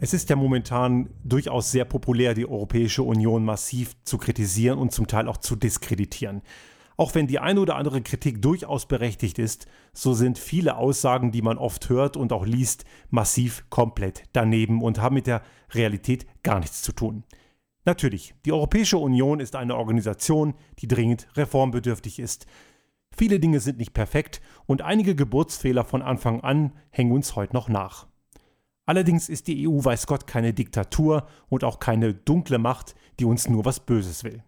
Es ist ja momentan durchaus sehr populär, die Europäische Union massiv zu kritisieren und zum Teil auch zu diskreditieren. Auch wenn die eine oder andere Kritik durchaus berechtigt ist, so sind viele Aussagen, die man oft hört und auch liest, massiv komplett daneben und haben mit der Realität gar nichts zu tun. Natürlich, die Europäische Union ist eine Organisation, die dringend reformbedürftig ist. Viele Dinge sind nicht perfekt und einige Geburtsfehler von Anfang an hängen uns heute noch nach. Allerdings ist die EU weiß Gott keine Diktatur und auch keine dunkle Macht, die uns nur was Böses will.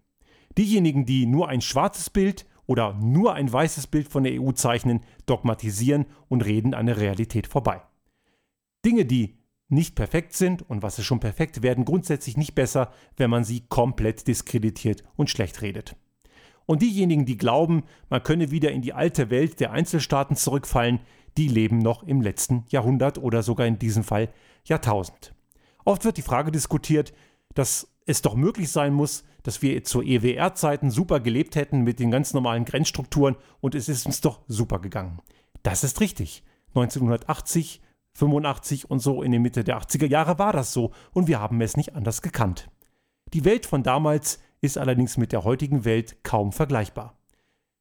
Diejenigen, die nur ein schwarzes Bild oder nur ein weißes Bild von der EU zeichnen, dogmatisieren und reden an der Realität vorbei. Dinge, die nicht perfekt sind und was ist schon perfekt, werden grundsätzlich nicht besser, wenn man sie komplett diskreditiert und schlecht redet. Und diejenigen, die glauben, man könne wieder in die alte Welt der Einzelstaaten zurückfallen, die leben noch im letzten Jahrhundert oder sogar in diesem Fall Jahrtausend. Oft wird die Frage diskutiert, dass es doch möglich sein muss, dass wir zu EWR-Zeiten super gelebt hätten mit den ganz normalen Grenzstrukturen und es ist uns doch super gegangen. Das ist richtig. 1980, 85 und so in der Mitte der 80er Jahre war das so und wir haben es nicht anders gekannt. Die Welt von damals ist allerdings mit der heutigen Welt kaum vergleichbar.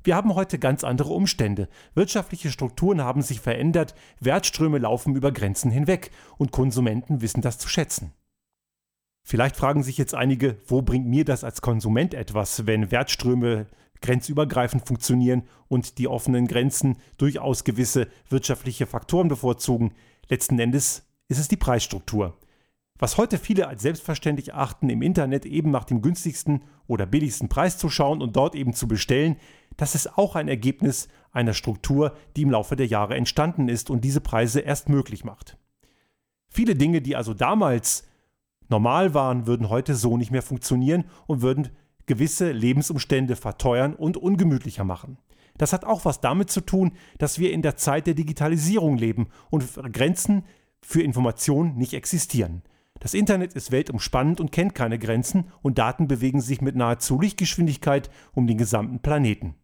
Wir haben heute ganz andere Umstände. Wirtschaftliche Strukturen haben sich verändert, Wertströme laufen über Grenzen hinweg und Konsumenten wissen das zu schätzen. Vielleicht fragen sich jetzt einige, wo bringt mir das als Konsument etwas, wenn Wertströme grenzübergreifend funktionieren und die offenen Grenzen durchaus gewisse wirtschaftliche Faktoren bevorzugen. Letzten Endes ist es die Preisstruktur. Was heute viele als selbstverständlich achten, im Internet eben nach dem günstigsten oder billigsten Preis zu schauen und dort eben zu bestellen, das ist auch ein Ergebnis einer Struktur, die im Laufe der Jahre entstanden ist und diese Preise erst möglich macht. Viele Dinge, die also damals normal waren, würden heute so nicht mehr funktionieren und würden gewisse Lebensumstände verteuern und ungemütlicher machen. Das hat auch was damit zu tun, dass wir in der Zeit der Digitalisierung leben und Grenzen für Informationen nicht existieren. Das Internet ist weltumspannend und kennt keine Grenzen und Daten bewegen sich mit nahezu Lichtgeschwindigkeit um den gesamten Planeten.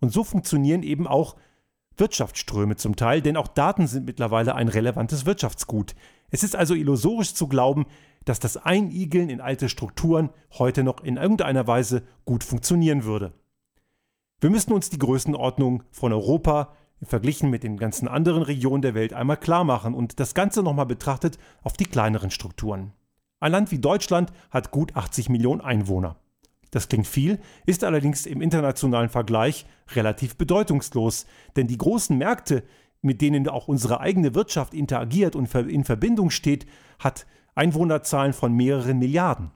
Und so funktionieren eben auch Wirtschaftsströme zum Teil, denn auch Daten sind mittlerweile ein relevantes Wirtschaftsgut. Es ist also illusorisch zu glauben, dass das Einigeln in alte Strukturen heute noch in irgendeiner Weise gut funktionieren würde. Wir müssen uns die Größenordnung von Europa verglichen mit den ganzen anderen Regionen der Welt einmal klar machen und das Ganze nochmal betrachtet auf die kleineren Strukturen. Ein Land wie Deutschland hat gut 80 Millionen Einwohner. Das klingt viel, ist allerdings im internationalen Vergleich relativ bedeutungslos, denn die großen Märkte, mit denen auch unsere eigene Wirtschaft interagiert und in Verbindung steht, hat Einwohnerzahlen von mehreren Milliarden.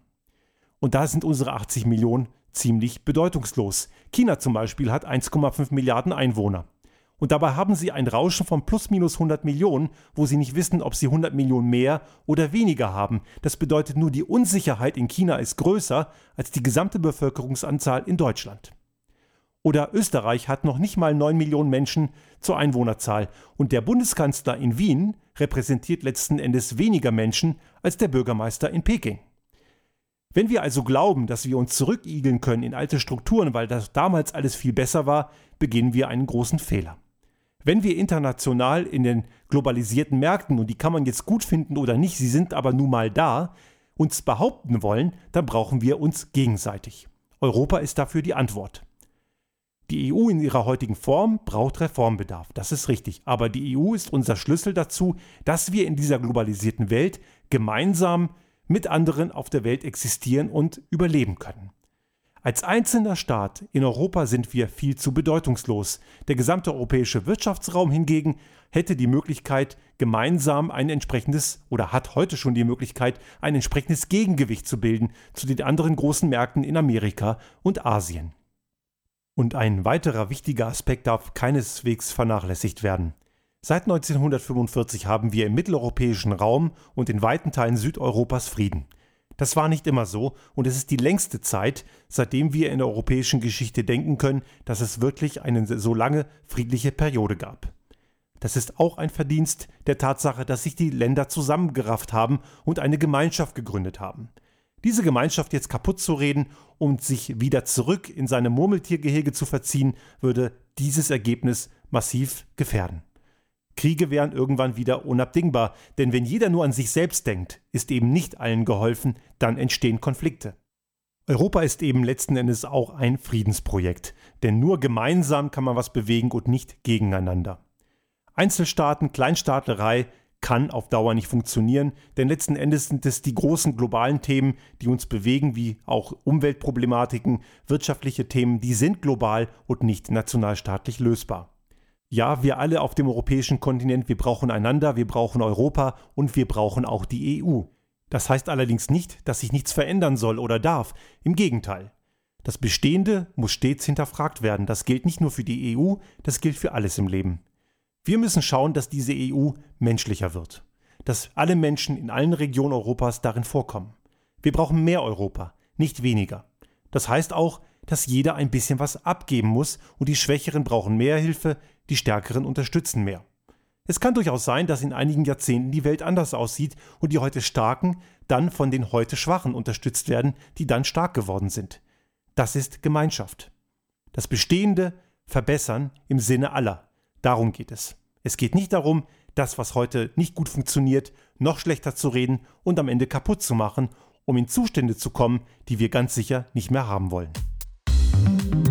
Und da sind unsere 80 Millionen ziemlich bedeutungslos. China zum Beispiel hat 1,5 Milliarden Einwohner. Und dabei haben sie ein Rauschen von plus minus 100 Millionen, wo sie nicht wissen, ob sie 100 Millionen mehr oder weniger haben. Das bedeutet nur, die Unsicherheit in China ist größer als die gesamte Bevölkerungsanzahl in Deutschland. Oder Österreich hat noch nicht mal 9 Millionen Menschen zur Einwohnerzahl und der Bundeskanzler in Wien repräsentiert letzten Endes weniger Menschen als der Bürgermeister in Peking. Wenn wir also glauben, dass wir uns zurückigeln können in alte Strukturen, weil das damals alles viel besser war, beginnen wir einen großen Fehler. Wenn wir international in den globalisierten Märkten, und die kann man jetzt gut finden oder nicht, sie sind aber nun mal da, uns behaupten wollen, dann brauchen wir uns gegenseitig. Europa ist dafür die Antwort. Die EU in ihrer heutigen Form braucht Reformbedarf, das ist richtig, aber die EU ist unser Schlüssel dazu, dass wir in dieser globalisierten Welt gemeinsam mit anderen auf der Welt existieren und überleben können. Als einzelner Staat in Europa sind wir viel zu bedeutungslos. Der gesamte europäische Wirtschaftsraum hingegen hätte die Möglichkeit, gemeinsam ein entsprechendes oder hat heute schon die Möglichkeit, ein entsprechendes Gegengewicht zu bilden zu den anderen großen Märkten in Amerika und Asien. Und ein weiterer wichtiger Aspekt darf keineswegs vernachlässigt werden. Seit 1945 haben wir im mitteleuropäischen Raum und in weiten Teilen Südeuropas Frieden. Das war nicht immer so und es ist die längste Zeit, seitdem wir in der europäischen Geschichte denken können, dass es wirklich eine so lange friedliche Periode gab. Das ist auch ein Verdienst der Tatsache, dass sich die Länder zusammengerafft haben und eine Gemeinschaft gegründet haben. Diese Gemeinschaft jetzt kaputt zu reden und sich wieder zurück in seine Murmeltiergehege zu verziehen, würde dieses Ergebnis massiv gefährden. Kriege wären irgendwann wieder unabdingbar, denn wenn jeder nur an sich selbst denkt, ist eben nicht allen geholfen, dann entstehen Konflikte. Europa ist eben letzten Endes auch ein Friedensprojekt, denn nur gemeinsam kann man was bewegen und nicht gegeneinander. Einzelstaaten, Kleinstaatlerei kann auf Dauer nicht funktionieren, denn letzten Endes sind es die großen globalen Themen, die uns bewegen, wie auch Umweltproblematiken, wirtschaftliche Themen, die sind global und nicht nationalstaatlich lösbar. Ja, wir alle auf dem europäischen Kontinent, wir brauchen einander, wir brauchen Europa und wir brauchen auch die EU. Das heißt allerdings nicht, dass sich nichts verändern soll oder darf. Im Gegenteil. Das Bestehende muss stets hinterfragt werden. Das gilt nicht nur für die EU, das gilt für alles im Leben. Wir müssen schauen, dass diese EU menschlicher wird. Dass alle Menschen in allen Regionen Europas darin vorkommen. Wir brauchen mehr Europa, nicht weniger. Das heißt auch, dass jeder ein bisschen was abgeben muss und die Schwächeren brauchen mehr Hilfe, die Stärkeren unterstützen mehr. Es kann durchaus sein, dass in einigen Jahrzehnten die Welt anders aussieht und die heute Starken dann von den heute Schwachen unterstützt werden, die dann stark geworden sind. Das ist Gemeinschaft. Das Bestehende verbessern im Sinne aller. Darum geht es. Es geht nicht darum, das, was heute nicht gut funktioniert, noch schlechter zu reden und am Ende kaputt zu machen, um in Zustände zu kommen, die wir ganz sicher nicht mehr haben wollen. thank you